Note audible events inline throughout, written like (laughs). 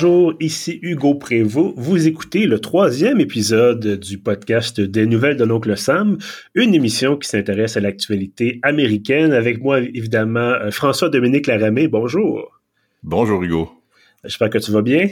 Bonjour, ici Hugo Prévost. Vous écoutez le troisième épisode du podcast des nouvelles de l'oncle Sam, une émission qui s'intéresse à l'actualité américaine. Avec moi, évidemment, euh, François-Dominique Laramé. Bonjour. Bonjour Hugo. J'espère que tu vas bien.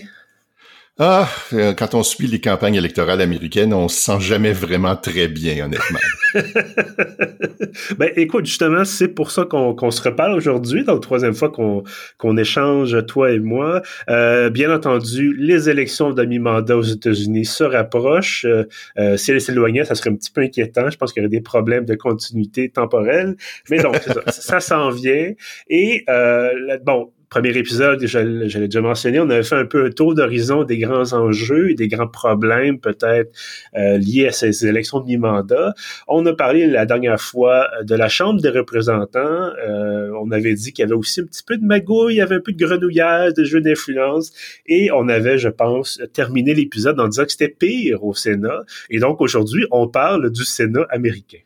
Ah, euh, quand on suit les campagnes électorales américaines, on se sent jamais vraiment très bien, honnêtement. (laughs) ben, écoute, justement, c'est pour ça qu'on se reparle aujourd'hui, dans la troisième fois qu'on échange, toi et moi. Euh, bien entendu, les élections de mi-mandat aux États-Unis se rapprochent. Euh, euh si elles s'éloignaient, ça serait un petit peu inquiétant. Je pense qu'il y aurait des problèmes de continuité temporelle. Mais donc, ça, (laughs) ça s'en vient. Et, euh, bon, premier épisode, je, l'ai déjà mentionné, on avait fait un peu un tour d'horizon des grands enjeux des grands problèmes peut-être euh, liés à ces élections de mi-mandat. On a parlé la dernière fois de la Chambre des représentants. Euh, on avait dit qu'il y avait aussi un petit peu de magouille, il y avait un peu de grenouillage, de jeux d'influence. Et on avait, je pense, terminé l'épisode en disant que c'était pire au Sénat. Et donc aujourd'hui, on parle du Sénat américain.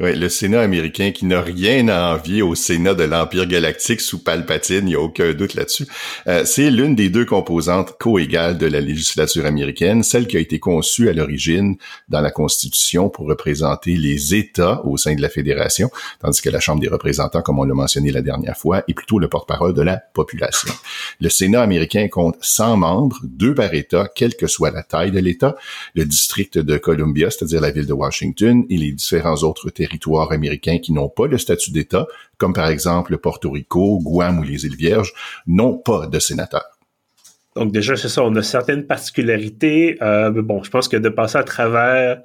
Oui, le Sénat américain qui n'a rien à envier au Sénat de l'Empire galactique sous Palpatine, il n'y a aucun doute là-dessus. Euh, c'est l'une des deux composantes co-égales de la législature américaine, celle qui a été conçue à l'origine dans la Constitution pour représenter les États au sein de la Fédération, tandis que la Chambre des représentants, comme on l'a mentionné la dernière fois, est plutôt le porte-parole de la population. Le Sénat américain compte 100 membres, deux par État, quelle que soit la taille de l'État, le district de Columbia, c'est-à-dire la ville de Washington, et les différents autres territoires américains qui n'ont pas le statut d'État, comme par exemple Porto Rico, Guam ou les îles Vierges, n'ont pas de sénateur. Donc déjà, c'est ça, on a certaines particularités. Euh, bon, je pense que de passer à travers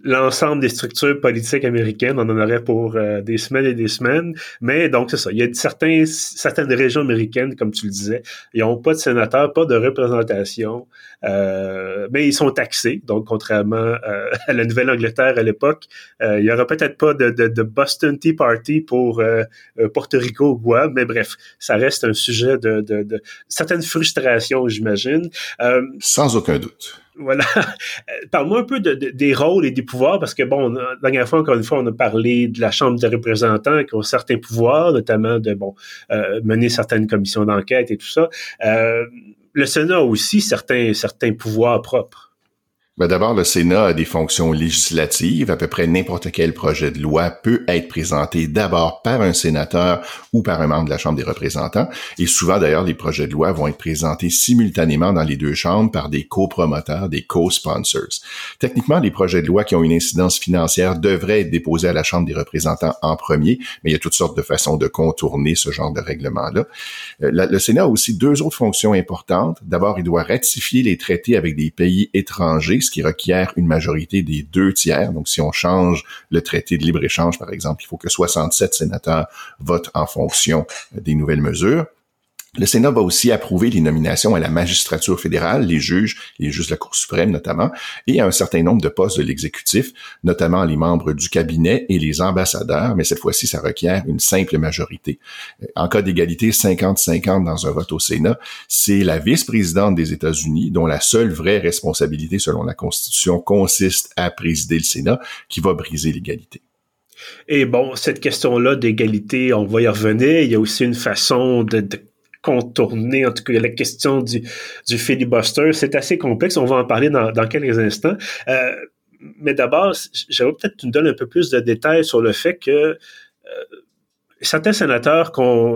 l'ensemble des structures politiques américaines. On en aurait pour euh, des semaines et des semaines. Mais donc, c'est ça. Il y a certains, certaines régions américaines, comme tu le disais, ils n'ont pas de sénateurs, pas de représentation, euh, mais ils sont taxés. Donc, contrairement euh, (laughs) à la Nouvelle-Angleterre à l'époque, il y aura peut-être pas de, de, de, Boston Tea Party pour Porto Rico ou Guam, mais bref, ça reste un sujet de, de certaines frustrations, j'imagine. Sans aucun doute. Voilà. Parle-moi un peu de, des rôles et des pouvoirs, parce que, bon, la dernière fois, encore une fois, on a parlé de la Chambre des représentants qui ont certains pouvoirs, notamment de, bon, euh, mener certaines commissions d'enquête et tout ça. Euh, le Sénat a aussi certains, certains pouvoirs propres. Ben D'abord, le Sénat a des fonctions législatives. À peu près n'importe quel projet de loi peut être présenté d'abord par un sénateur ou par un membre de la Chambre des représentants. Et souvent, d'ailleurs, les projets de loi vont être présentés simultanément dans les deux chambres par des copromoteurs, des co-sponsors. Techniquement, les projets de loi qui ont une incidence financière devraient être déposés à la Chambre des représentants en premier, mais il y a toutes sortes de façons de contourner ce genre de règlement-là. Euh, le Sénat a aussi deux autres fonctions importantes. D'abord, il doit ratifier les traités avec des pays étrangers qui requiert une majorité des deux tiers. Donc, si on change le traité de libre-échange, par exemple, il faut que 67 sénateurs votent en fonction des nouvelles mesures. Le Sénat va aussi approuver les nominations à la magistrature fédérale, les juges, les juges de la Cour suprême notamment, et à un certain nombre de postes de l'exécutif, notamment les membres du cabinet et les ambassadeurs, mais cette fois-ci, ça requiert une simple majorité. En cas d'égalité 50-50 dans un vote au Sénat, c'est la vice-présidente des États-Unis, dont la seule vraie responsabilité selon la Constitution consiste à présider le Sénat, qui va briser l'égalité. Et bon, cette question-là d'égalité, on va y revenir. Il y a aussi une façon de, de contourner, en tout cas, la question du, du filibuster. C'est assez complexe. On va en parler dans, quelques instants. Euh, mais d'abord, j'aimerais peut-être que tu me donnes un peu plus de détails sur le fait que euh, certains sénateurs,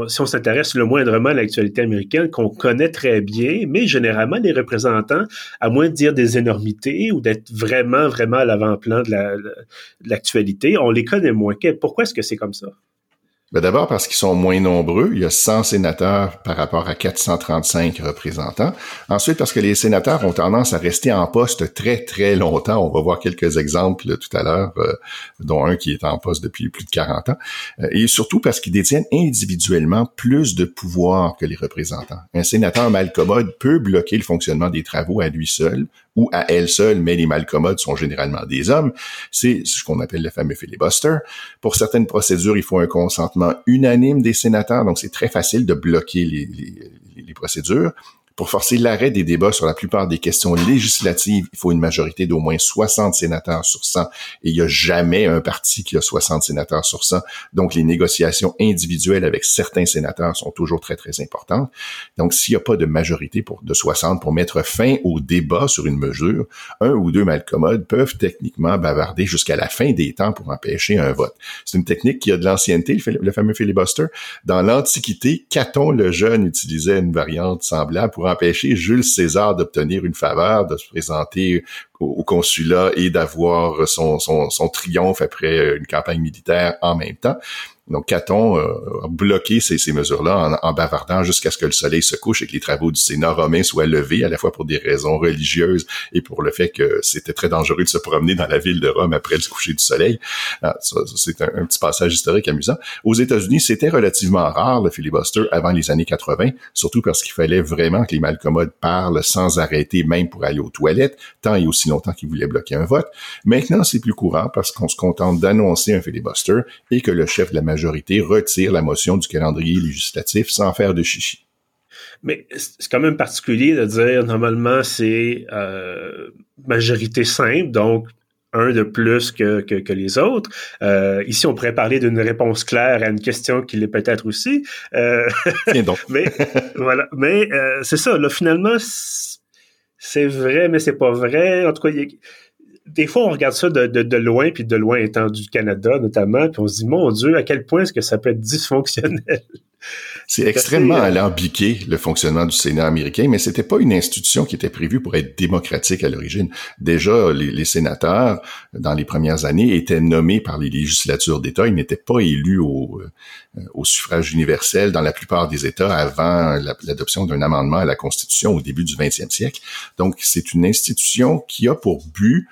si on s'intéresse le moindrement à l'actualité américaine, qu'on connaît très bien, mais généralement les représentants, à moins de dire des énormités ou d'être vraiment, vraiment à l'avant-plan de, de l'actualité, on les connaît moins. Pourquoi est-ce que c'est comme ça? Ben D'abord parce qu'ils sont moins nombreux. Il y a 100 sénateurs par rapport à 435 représentants. Ensuite, parce que les sénateurs ont tendance à rester en poste très, très longtemps. On va voir quelques exemples tout à l'heure, euh, dont un qui est en poste depuis plus de 40 ans. Euh, et surtout parce qu'ils détiennent individuellement plus de pouvoir que les représentants. Un sénateur mal commode peut bloquer le fonctionnement des travaux à lui seul ou à elle seule, mais les malcommodes sont généralement des hommes. C'est ce qu'on appelle le fameux filibuster. Pour certaines procédures, il faut un consentement unanime des sénateurs, donc c'est très facile de bloquer les, procédures. Pour forcer l'arrêt des débats sur la plupart des questions législatives, il faut une majorité d'au moins 60 sénateurs sur 100 et il n'y a jamais un parti qui a 60 sénateurs sur 100. Donc, les négociations individuelles avec certains sénateurs sont toujours très, très importantes. Donc, s'il n'y a pas de majorité de 60 pour mettre fin au débat sur une mesure, un ou deux malcommodes peuvent techniquement bavarder jusqu'à la fin des temps pour empêcher un vote. C'est une technique qui a de l'ancienneté, le fameux filibuster. Dans l'Antiquité, Caton le jeune utilisait une variante semblable pour empêcher Jules César d'obtenir une faveur, de se présenter au, consulat et d'avoir son, triomphe après une campagne militaire en même temps. Donc, Caton euh, a bloqué ces, ces mesures-là en, bavardant jusqu'à ce que le soleil se couche et que les travaux du Sénat romain soient levés, à la fois pour des raisons religieuses et pour le fait que c'était très dangereux de se promener dans la ville de Rome après le coucher du soleil. Ah, c'est un, petit passage historique amusant. Aux États-Unis, c'était relativement rare le filibuster avant les années 80, surtout parce qu'il fallait vraiment que les malcommodes parlent sans arrêter, même pour aller aux toilettes, tant et aussi longtemps qu'ils voulaient bloquer un vote. Maintenant, c'est plus courant parce qu'on se contente d'annoncer un filibuster et que le chef de la majorité retire la motion du calendrier législatif sans faire de chichi. Mais c'est quand même particulier de dire normalement c'est euh, majorité simple, donc un de plus que, que, les autres. Euh, ici, on pourrait parler d'une réponse claire à une question qui l'est peut-être aussi. Euh, (laughs) donc. mais voilà. Mais euh, c'est ça. Là, finalement, c'est vrai, mais c'est pas vrai. En tout cas, il y a, des fois, on regarde ça de, de, loin, puis de loin étant du Canada notamment, puis on se dit, mon Dieu, à quel point est-ce que ça peut être dysfonctionnel? (laughs) C'est extrêmement euh, alambiqué, le fonctionnement du Sénat américain, mais c'était pas une institution qui était prévue pour être démocratique à l'origine. Déjà, les, sénateurs, dans les premières années, étaient nommés par les législatures d'État. Ils n'étaient pas élus au, euh, au, suffrage universel dans la plupart des États avant l'adoption d'un amendement à la Constitution au début du 20e siècle. Donc, c'est une institution qui a pour but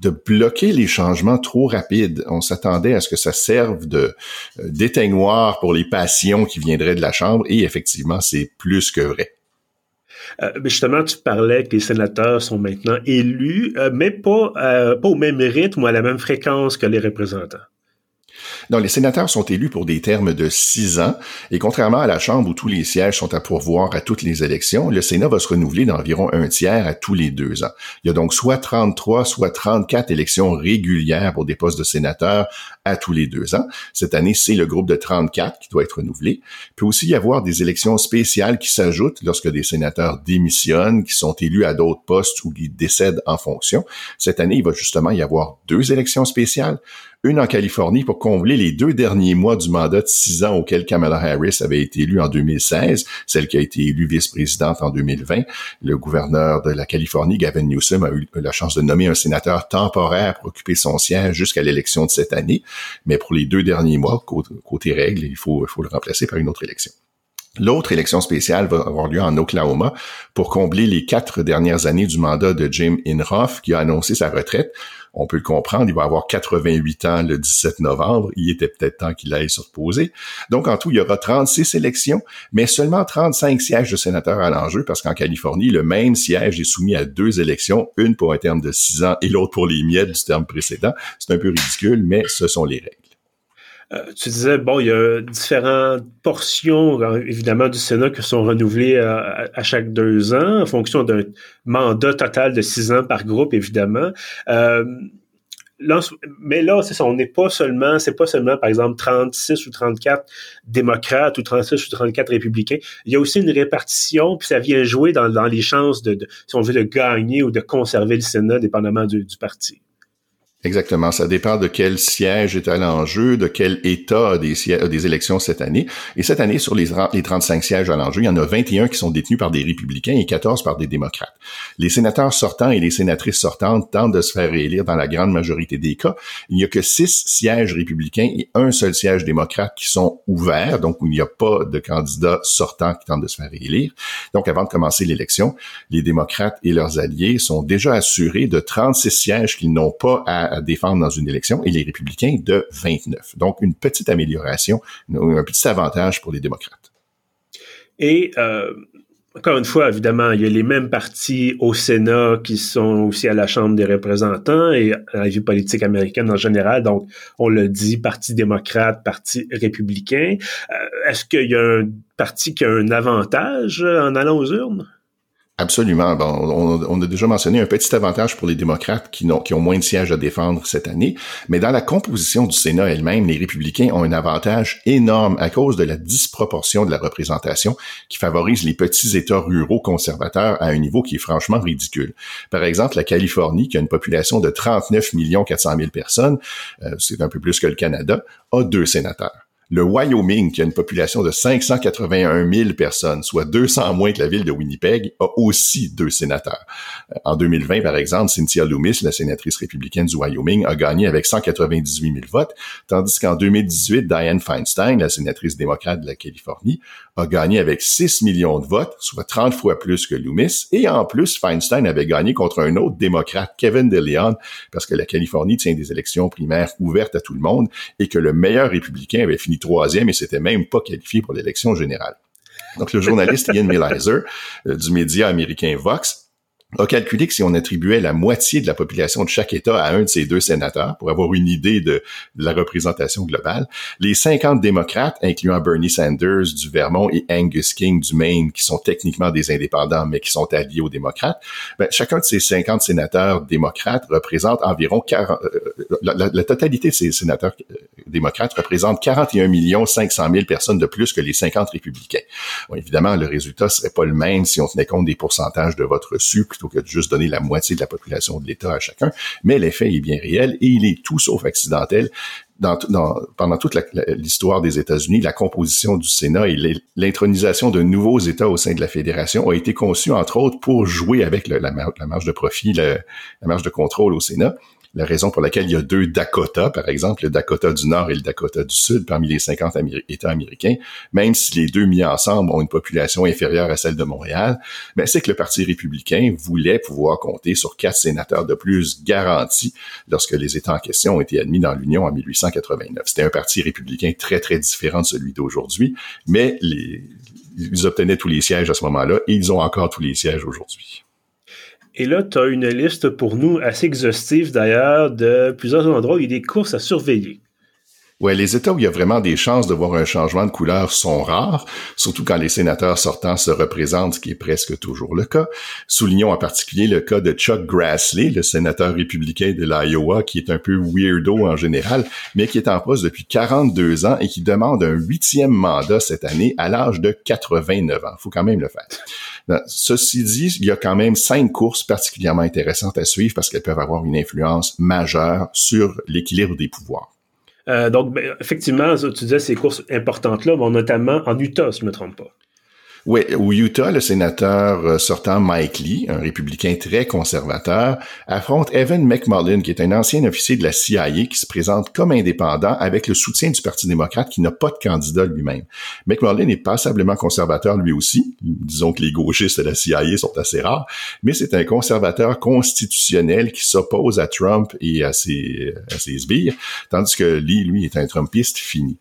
de bloquer les changements trop rapides. On s'attendait à ce que ça serve de euh, d'éteignoir pour les passions qui viendraient de la Chambre et effectivement, c'est plus que vrai. Euh, justement, tu parlais que les sénateurs sont maintenant élus, euh, mais pas, pas au même rythme ou à la même fréquence que les représentants. Non, les sénateurs sont élus pour des termes de six ans, et contrairement à la Chambre où tous les sièges sont à pourvoir à toutes les élections, le Sénat va se renouveler d'environ un tiers à tous les deux ans. Il y a donc soit 33, soit 34 élections régulières pour des postes de sénateurs à tous les deux ans. Cette année, c'est le groupe de 34 qui doit être renouvelé. Il peut aussi y avoir des élections spéciales qui s'ajoutent lorsque des sénateurs démissionnent, qui sont élus à d'autres postes ou qui décèdent en fonction. Cette année, il va justement y avoir deux élections spéciales une en Californie pour combler les deux derniers mois du mandat de six ans auquel Kamala Harris avait été élue en 2016, celle qui a été élue vice-présidente en 2020. Le gouverneur de la Californie, Gavin Newsom, a eu la chance de nommer un sénateur temporaire pour occuper son siège jusqu'à l'élection de cette année. Mais pour les deux derniers mois, côté, règles, il faut, faut le remplacer par une autre élection. L'autre élection spéciale va avoir lieu en Oklahoma pour combler les quatre dernières années du mandat de Jim Inhofe, qui a annoncé sa retraite on peut le comprendre, il va avoir 88 ans le 17 novembre, il était peut-être temps qu'il aille se reposer. Donc en tout, il y aura 36 élections, mais seulement 35 sièges de sénateurs à l'enjeu, parce qu'en Californie, le même siège est soumis à deux élections, une pour un terme de six ans et l'autre pour les miettes du terme précédent. C'est un peu ridicule, mais ce sont les règles. Euh, tu disais, bon, il y a différentes portions, euh, évidemment, du Sénat qui sont renouvelées à, chaque deux ans en fonction d'un mandat total de six ans par groupe, évidemment. Euh, mais là, c'est ça, on n'est pas seulement, c'est pas seulement, par exemple, 36 ou 34 démocrates ou 36 ou 34 républicains. Il y a aussi une répartition, puis ça vient jouer dans, les chances de, si on veut, de gagner ou de conserver le Sénat, dépendamment du parti. Exactement. Ça dépend de quel siège est à l'enjeu, de quel État des, élections cette année. Et cette année, sur les, les 35 sièges à l'enjeu, il y en a 21 qui sont détenus par des républicains et 14 par des démocrates. Les sénateurs sortants et les sénatrices sortantes tentent de se faire réélire dans la grande majorité des cas. Il n'y a que six sièges républicains et un seul siège démocrate qui sont ouverts, donc il n'y a pas de candidats sortants qui tentent de se faire réélire. Donc, avant de commencer l'élection, les démocrates et leurs alliés sont déjà assurés de 36 sièges qu'ils n'ont pas à à défendre dans une élection et les républicains de 29. Donc, une petite amélioration, un petit avantage pour les démocrates. Et euh, encore une fois, évidemment, il y a les mêmes partis au Sénat qui sont aussi à la Chambre des représentants et à la vie politique américaine en général. Donc, on le dit, Parti démocrate, Parti républicain. Euh, est-ce qu'il y a un parti qui a un avantage en allant aux urnes? Absolument. Bon, on, a déjà mentionné un petit avantage pour les démocrates qui, ont, moins de sièges à défendre cette année, mais dans la composition du Sénat elle-même, les républicains ont un avantage énorme à cause de la disproportion de la représentation qui favorise les petits États ruraux conservateurs à un niveau qui est franchement ridicule. Par exemple, la Californie, qui a une population de 39 400 000 personnes, euh, c'est un peu plus que le Canada, a deux sénateurs. Le Wyoming, qui a une population de 581 000 personnes, soit 200 moins que la ville de Winnipeg, a aussi deux sénateurs. En 2020, par exemple, Cynthia Loomis, la sénatrice républicaine du Wyoming, a gagné avec 198 000 votes, tandis qu'en 2018, Dianne Feinstein, la sénatrice démocrate de la Californie, a gagné avec 6 millions de votes, soit 30 fois plus que Loomis, et en plus, Feinstein avait gagné contre un autre démocrate, Kevin DeLeon, parce que la Californie tient des élections primaires ouvertes à tout le monde, et que le meilleur républicain avait fini troisième et s'était même pas qualifié pour l'élection générale. Donc, le journaliste Ian Millizer euh, du média américain Vox a calculé que si on attribuait la moitié de la population de chaque État à un de ces deux sénateurs, pour avoir une idée de, la représentation globale, les 50 démocrates, incluant Bernie Sanders du Vermont et Angus King du Maine, qui sont techniquement des indépendants, mais qui sont alliés aux démocrates, ben, chacun de ces 50 sénateurs démocrates représente environ 40, euh, la, totalité de ces sénateurs euh, démocrates représente 41 500 000 personnes de plus que les 50 républicains. Bon, évidemment, le résultat serait pas le même si on tenait compte des pourcentages de vote reçu plutôt que de juste donner la moitié de la population de l'État à chacun, mais l'effet est bien réel et il est tout sauf accidentel. Pendant toute l'histoire des États-Unis, la composition du Sénat et l'intronisation de nouveaux États au sein de la fédération a été conçue, entre autres, pour jouer avec la, marge de profit, la marge de contrôle au Sénat la raison pour laquelle il y a deux Dakota, par exemple, le Dakota du Nord et le Dakota du Sud parmi les 50 États américains, même si les deux mis ensemble ont une population inférieure à celle de Montréal, ben c'est que le Parti républicain voulait pouvoir compter sur quatre sénateurs de plus garantis lorsque les États en question ont été admis dans l'Union en 1889. C'était un parti républicain très, très différent de celui d'aujourd'hui, mais ils obtenaient tous les sièges à ce moment-là et ils ont encore tous les sièges aujourd'hui. Et là, tu as une liste pour nous assez exhaustive d'ailleurs de plusieurs endroits où il y a des courses à surveiller. Ouais, les États où il y a vraiment des chances de voir un changement de couleur sont rares, surtout quand les sénateurs sortants se représentent, ce qui est presque toujours le cas. Soulignons en particulier le cas de Chuck Grassley, le sénateur républicain de l'Iowa, qui est un peu weirdo en général, mais qui est en poste depuis 42 ans et qui demande un huitième mandat cette année à l'âge de 89 ans. Faut quand même le faire. Ben, ceci dit, il y a quand même cinq courses particulièrement intéressantes à suivre parce qu'elles peuvent avoir une influence majeure sur l'équilibre des pouvoirs. Euh, donc, ben, effectivement, tu disais ces courses importantes-là, vont notamment en Utah, si je ne me trompe pas. Oui, au Utah, le sénateur euh, sortant Mike Lee, un républicain très conservateur, affronte Evan McMullen, qui est un ancien officier de la CIA qui se présente comme indépendant avec le soutien du Parti démocrate qui n'a pas de candidat lui-même. McMullen est passablement conservateur lui aussi. Disons que les gauchistes de la CIA sont assez rares, mais c'est un conservateur constitutionnel qui s'oppose à Trump et à ses, à ses sbires, tandis que Lee, lui, est un Trumpiste fini.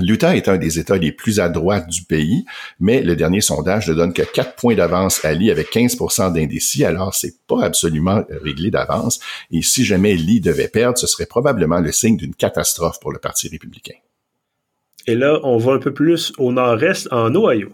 L'Utah est un des États les plus à droite du pays, mais le dernier sondage ne donne que 4 points d'avance à Lee avec 15% d'indécis, alors c'est pas absolument réglé d'avance. Et si jamais Lee devait perdre, ce serait probablement le signe d'une catastrophe pour le Parti républicain. Et là, on va un peu plus au nord-est, en Ohio.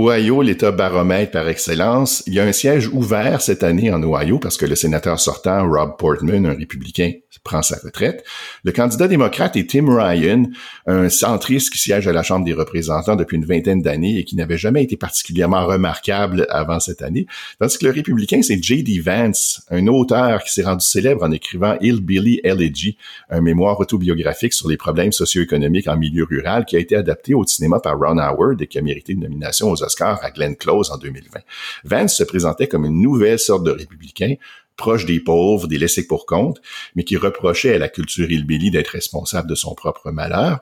Ohio, l'État baromètre par excellence, il y a un siège ouvert cette année en Ohio parce que le sénateur sortant, Rob Portman, un républicain, prend sa retraite. Le candidat démocrate est Tim Ryan, un centriste qui siège à la Chambre des représentants depuis une vingtaine d'années et qui n'avait jamais été particulièrement remarquable avant cette année. Tandis que le républicain, c'est J.D. Vance, un auteur qui s'est rendu célèbre en écrivant Hillbilly Elegy, un mémoire autobiographique sur les problèmes socio-économiques en milieu rural qui a été adapté au cinéma par Ron Howard et qui a mérité une nomination aux À Glenn Close en 2020. Vance se présentait comme une nouvelle sorte de républicain, proche des pauvres, des laissés pour compte, mais qui reprochait à la culture hillbilly d'être responsable de son propre malheur.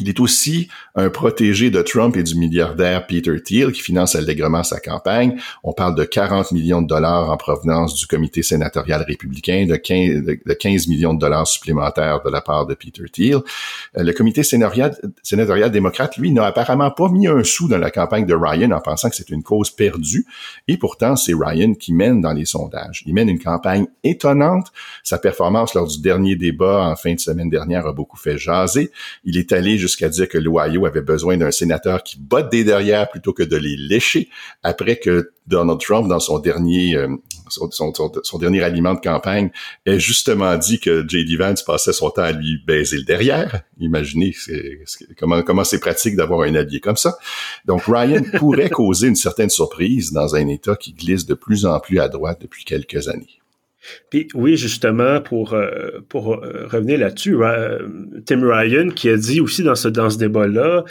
Il est aussi un protégé de Trump et du milliardaire Peter Thiel qui finance allègrement sa campagne. On parle de 40 millions de dollars en provenance du comité sénatorial républicain, de 15, de 15 millions de dollars supplémentaires de la part de Peter Thiel. Euh, le comité sénatorial, sénatorial démocrate, lui, n'a apparemment pas mis un sou dans la campagne de Ryan en pensant que c'est une cause perdue. Et pourtant, c'est Ryan qui mène dans les sondages. Il mène une campagne étonnante. Sa performance lors du dernier débat en fin de semaine dernière a beaucoup fait jaser. Il est allé jusqu'à dire que l'Ohio avait besoin d'un sénateur qui botte des derrière plutôt que de les lécher après que Donald Trump, dans son dernier euh, son, dernier aliment de campagne, ait justement dit que J.D. Vance passait son temps à lui baiser le derrière. Imaginez comment comment c'est pratique d'avoir un allié comme ça. Donc Ryan pourrait (laughs) causer une certaine surprise dans un État qui glisse de plus en plus à droite depuis quelques années. Puis oui, justement, pour, euh, pour euh, revenir là-dessus, Tim Ryan qui a dit aussi dans ce, dans ce débat-là,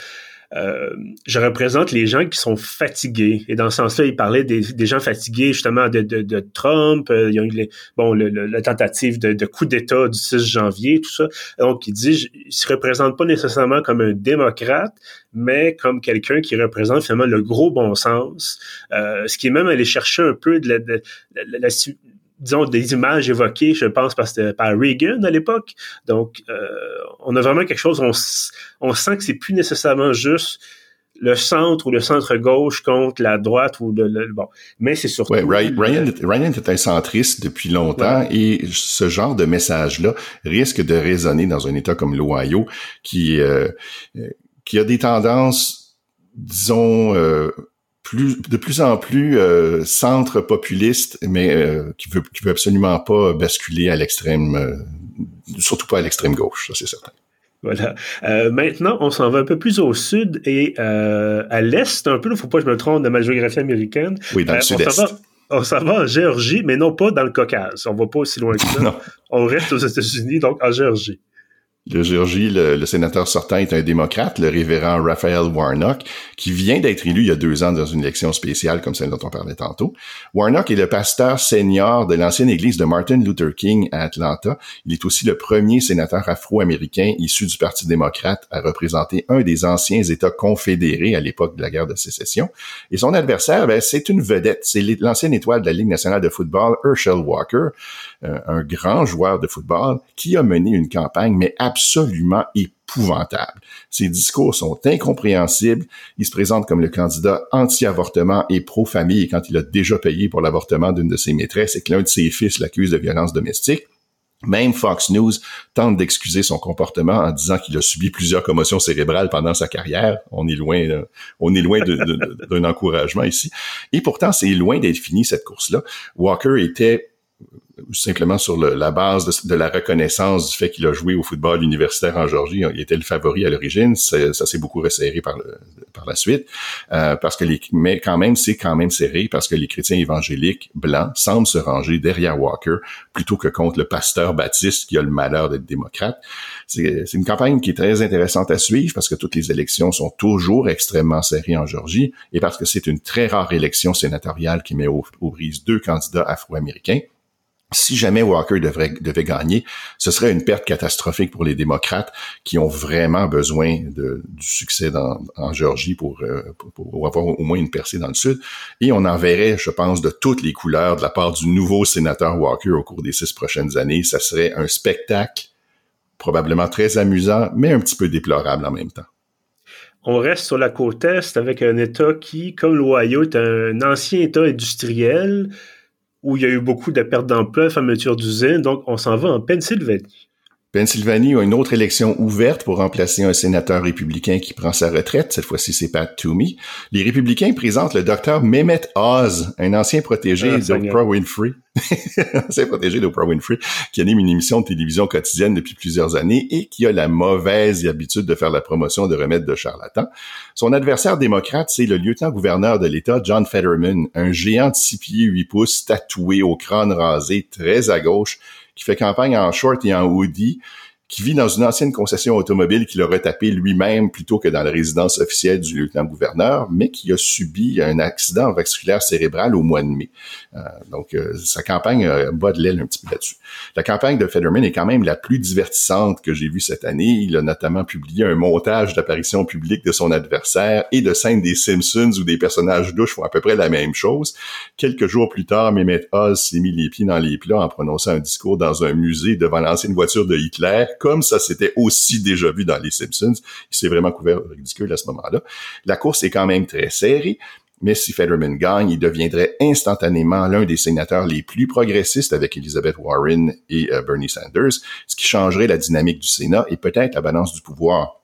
euh, je représente les gens qui sont fatigués. Et dans ce sens-là, il parlait des, des gens fatigués justement de, de, de Trump. Euh, il y a eu les, bon, le, la tentative de, de coup d'État du 6 janvier, tout ça. Donc, il dit, il se représente pas nécessairement comme un démocrate, mais comme quelqu'un qui représente finalement le gros bon sens, euh, ce qui est même aller chercher un peu de la, de, la, disons, des images évoquées, je pense, par, par Reagan à l'époque. Donc, euh, on a vraiment quelque chose, on, on sent que c'est plus nécessairement juste le centre ou le centre-gauche contre la droite ou le, bon. Mais c'est surtout... Ouais, Ryan, Ryan, est un centriste depuis longtemps et ce genre de message-là risque de résonner dans un État comme l'Ohio qui, euh, qui a des tendances, disons... Euh, de plus en plus euh, centre populiste, mais euh, qui veut qui veut absolument pas basculer à l'extrême, euh, surtout pas à l'extrême gauche, ça c'est certain. Voilà. maintenant, on s'en va un peu plus au sud et à l'est un peu. Il faut pas que je me trompe de ma géographie américaine. Oui, dans le sud-est. On s'en va en Géorgie, mais non pas dans le Caucase. On va pas aussi loin que ça. (laughs) on reste aux États-Unis, donc en Géorgie de Géorgie, le, sénateur sortant est un démocrate, le révérend Raphaël Warnock, qui vient d'être élu il y a deux ans dans une élection spéciale comme celle dont on parlait tantôt. Warnock est le pasteur senior de l'ancienne église de Martin Luther King à Atlanta. Il est aussi le premier sénateur afro-américain issu du Parti démocrate à représenter un des anciens États confédérés à l'époque de la guerre de sécession. Et son adversaire, ben, c'est une vedette. C'est l'ancienne étoile de la Ligue nationale de football, Herschel Walker, euh, un grand joueur de football qui a mené une campagne, mais absolument épouvantable. Ses discours sont incompréhensibles. Il se présente comme le candidat anti-avortement et pro-famille quand il a déjà payé pour l'avortement d'une de ses maîtresses et que l'un de ses fils l'accuse de violence domestique. Même Fox News tente d'excuser son comportement en disant qu'il a subi plusieurs commotions cérébrales pendant sa carrière. On est loin, on est loin d'un encouragement ici. Et pourtant, c'est loin d'être fini cette course-là. Walker était simplement sur la base de, la reconnaissance du fait qu'il a joué au football universitaire en Georgie. Il était le favori à l'origine. Ça, s'est beaucoup resserré par, le, par la suite. Euh, parce que les, mais quand même, c'est quand même serré parce que les chrétiens évangéliques blancs semblent se ranger derrière Walker plutôt que contre le pasteur baptiste qui a le malheur d'être démocrate. C'est une campagne qui est très intéressante à suivre parce que toutes les élections sont toujours extrêmement serrées en Georgie et parce que c'est une très rare élection sénatoriale qui met aux, aux deux candidats afro-américains si jamais Walker devait gagner, ce serait une perte catastrophique pour les démocrates qui ont vraiment besoin du succès en Géorgie pour, euh, pour, avoir au moins une percée dans le sud. Et on en verrait, je pense, de toutes les couleurs de la part du nouveau sénateur Walker au cours des six prochaines années. Ça serait un spectacle probablement très amusant, mais un petit peu déplorable en même temps. On reste sur la côte est avec un État qui, comme l'Ohio, est un ancien État industriel où il y a eu beaucoup de pertes d'emploi, fermeture d'usines. Donc, on s'en va en Pennsylvanie. Pennsylvanie a une autre élection ouverte pour remplacer un sénateur républicain qui prend sa retraite. Cette fois-ci, c'est Pat Toomey. Les républicains présentent le docteur Mehmet Oz, un ancien protégé ah, d'Oprah Winfrey. (laughs) ancien protégé d'Oprah Winfrey, qui anime une émission de télévision quotidienne depuis plusieurs années et qui a la mauvaise habitude de faire la promotion de remèdes de charlatans. Son adversaire démocrate, c'est le lieutenant-gouverneur de l'État, John Fetterman, un géant de 6 pieds 8 pouces, tatoué, au crâne rasé, très à gauche, qui fait campagne en short et en hoodie, qui vit dans une ancienne concession automobile qu'il a retapé lui-même plutôt que dans la résidence officielle du lieutenant-gouverneur, mais qui a subi un accident vasculaire cérébral au mois de mai. Euh, donc, euh, sa campagne euh, bat de l'aile un petit peu là-dessus. La campagne de Federman est quand même la plus divertissante que j'ai vue cette année. Il a notamment publié un montage d'apparition publique de son adversaire et de scènes des Simpsons où des personnages douches font à peu près la même chose. Quelques jours plus tard, Mehmet Oz s'est mis les pieds dans les plats en prononçant un discours dans un musée devant l'ancienne voiture de Hitler comme ça s'était aussi déjà vu dans les Simpsons. Il s'est vraiment couvert ridicule à ce moment-là. La course est quand même très serrée. Mais si Fetterman gagne, il deviendrait instantanément l'un des sénateurs les plus progressistes avec Elizabeth Warren et euh, Bernie Sanders, ce qui changerait la dynamique du Sénat et peut-être la balance du pouvoir.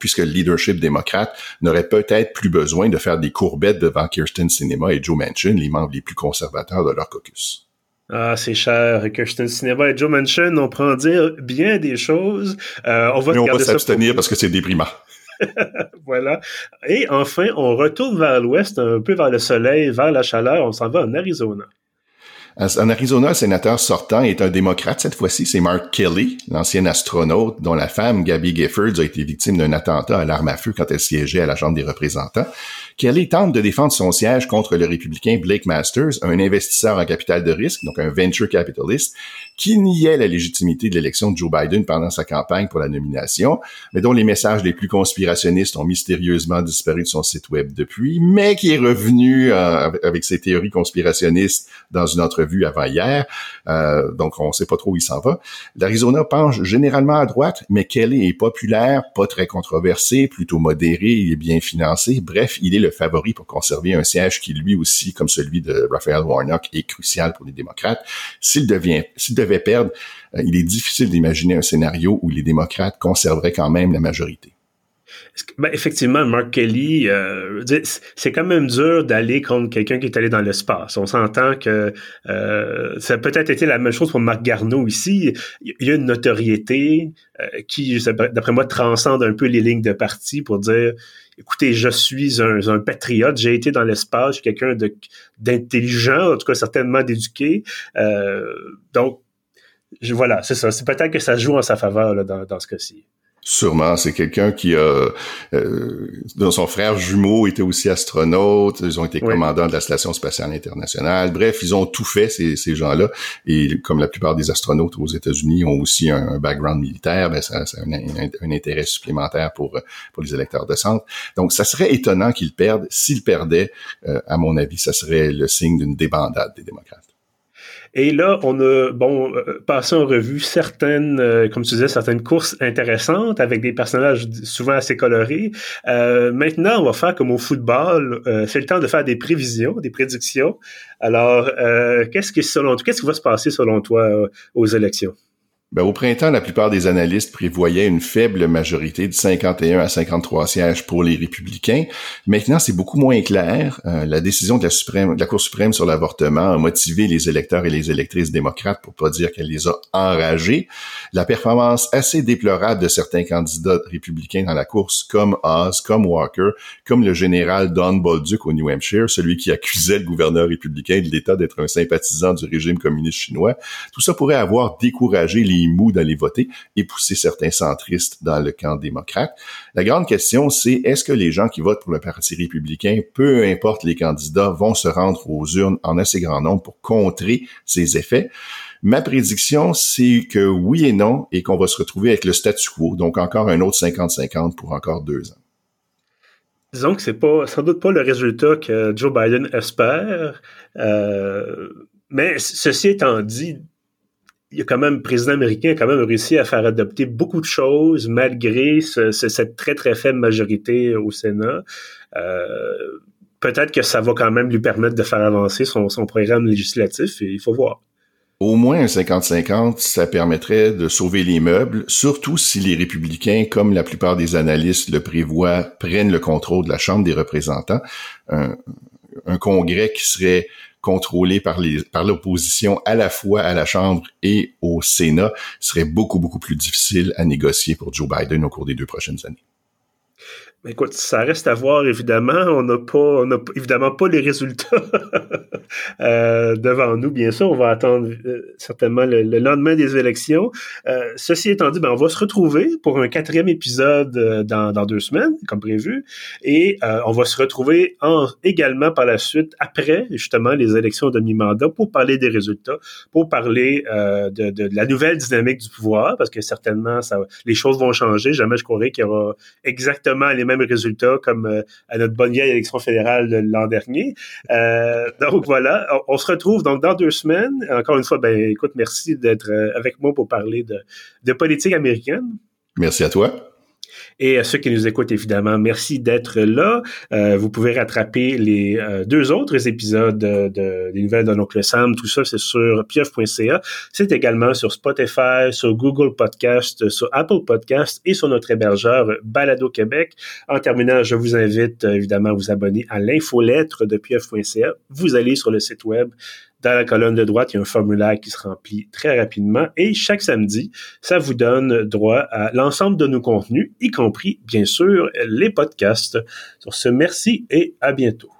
puisque le leadership démocrate n'aurait peut-être plus besoin de faire des courbettes devant Kirsten Sinema et Joe Manchin, les membres les plus conservateurs de leur caucus. Ah, c'est cher. Kirsten Sinema et Joe Manchin, on prend dire bien des choses. Euh, on va, Mais on va s'abstenir parce que c'est déprimant. (laughs) voilà. Et enfin, on retourne vers l'ouest, un peu vers le soleil, vers la chaleur. On s'en va en Arizona. En Arizona, le sénateur sortant est un démocrate cette fois-ci, c'est Mark Kelly, l'ancien astronaute dont la femme, Gabby Giffords, a été victime d'un attentat à l'arme à feu quand elle siégeait à la Chambre des représentants. Kelly tente de défendre son siège contre le républicain Blake Masters, un investisseur en capital de risque, donc un venture capitalist, qui niait la légitimité de l'élection de Joe Biden pendant sa campagne pour la nomination, mais dont les messages les plus conspirationnistes ont mystérieusement disparu de son site web depuis, mais qui est revenu euh, avec ses théories conspirationnistes dans une entrevue avant hier. Euh, donc, on ne sait pas trop où il s'en va. L'Arizona penche généralement à droite, mais Kelly est populaire, pas très controversé, plutôt modéré, il est bien financé. Bref, il est le favori pour conserver un siège qui, lui aussi, comme celui de Raphael Warnock, est crucial pour les démocrates. S'il devient, s'il devait perdre, euh, il est difficile d'imaginer un scénario où les démocrates conserveraient quand même la majorité. Ben, effectivement, Mark Kelly, euh, c'est quand même dur d'aller contre quelqu'un qui est allé dans l'espace. On s'entend que euh, ça a peut-être été la même chose pour Marc Garneau ici. Il y a une notoriété euh, qui, d'après moi, transcende un peu les lignes de parti pour dire écoutez, je suis un, patriote, j'ai été dans l'espace, je suis quelqu'un d'intelligent, en tout cas certainement d'éduqué. donc, voilà, c'est ça. C'est peut-être que ça joue en sa faveur dans, dans ce cas-ci. Sûrement, c'est quelqu'un qui a, euh, dont son frère jumeau était aussi astronaute. Ils ont été commandants de la station spatiale internationale. Bref, ils ont tout fait ces, ces gens-là. Et comme la plupart des astronautes aux États-Unis ont aussi un, background militaire, ben ça, ça a un, un, intérêt supplémentaire pour pour les électeurs de centre. Donc, ça serait étonnant qu'ils perdent. S'ils perdaient, euh, à mon avis, ça serait le signe d'une débandade des démocrates. Et là, on a bon euh, passé en revue certaines, euh, comme tu disais, certaines courses intéressantes avec des personnages souvent assez colorés. Euh, maintenant, on va faire comme au football. c'est le temps de faire des prévisions, des prédictions. Alors, qu'est-ce qui selon qu'est-ce qui va se passer selon toi aux élections? Ben, au printemps, la plupart des analystes prévoyaient une faible majorité de 51 à 53 sièges pour les républicains. Maintenant, c'est beaucoup moins clair. Euh, la décision de la, Suprême, de la Cour suprême sur l'avortement a motivé les électeurs et les électrices démocrates, pour pas dire qu'elle les a enragés. La performance assez déplorable de certains candidats républicains dans la course, comme Oz, comme Walker, comme le général Don Bolduc au New Hampshire, celui qui accusait le gouverneur républicain de l'État d'être un sympathisant du régime communiste chinois, tout ça pourrait avoir découragé les mou d'aller voter et pousser certains centristes dans le camp démocrate. La grande question, c'est est-ce que les gens qui votent pour le Parti républicain, peu importe les candidats, vont se rendre aux urnes en assez grand nombre pour contrer ces effets? Ma prédiction, c'est que oui et non, et qu'on va se retrouver avec le statu quo, donc encore un autre 50-50 pour encore deux ans. Disons que c'est pas sans doute pas le résultat que Joe Biden espère, euh, mais ceci étant dit, il y a quand même, le président américain a quand même réussi à faire adopter beaucoup de choses malgré cette très, très faible majorité au Sénat. Euh, peut-être que ça va quand même lui permettre de faire avancer son, programme législatif et il faut voir. Au moins un 50-50, ça permettrait de sauver les meubles, surtout si les républicains, comme la plupart des analystes le prévoient, prennent le contrôle de la Chambre des représentants. un congrès qui serait contrôlé par les par l'opposition à la fois à la Chambre et au Sénat serait beaucoup beaucoup plus difficile à négocier pour Joe Biden au cours des deux prochaines années. Écoute, ça reste à voir, évidemment. On n'a pas, on n'a évidemment pas les résultats (laughs) euh, devant nous, bien sûr. On va attendre euh, certainement le, lendemain des élections. Euh, ceci étant dit, ben, on va se retrouver pour un quatrième épisode dans, dans deux semaines, comme prévu. Et on va se retrouver en, également par la suite, après justement les élections de mi-mandat, pour parler des résultats, pour parler de, de, la nouvelle dynamique du pouvoir, parce que certainement, ça, les choses vont changer. Jamais je croirais qu'il y aura exactement les mêmes résultats comme euh, à notre bonne vieille élection fédérale de l'an dernier. Euh, donc voilà, on, se retrouve donc dans deux semaines. Encore une fois, ben écoute, merci d'être euh, avec moi pour parler de politique américaine. Merci à toi. Et à ceux qui nous écoutent, évidemment, merci d'être là. Euh, vous pouvez rattraper les euh, deux autres épisodes de, des nouvelles de l'oncle Sam. Tout ça, c'est sur pieuf.ca. C'est également sur Spotify, sur Google Podcast, sur Apple Podcast et sur notre hébergeur Balado Québec. En terminant, je vous invite évidemment à vous abonner à l'infolettre de pieuf.ca. Vous allez sur le site web dans la colonne de droite, il y a un formulaire qui se remplit très rapidement et chaque samedi, ça vous donne droit à l'ensemble de nos contenus, y compris, bien sûr, les podcasts. Sur ce, merci et à bientôt.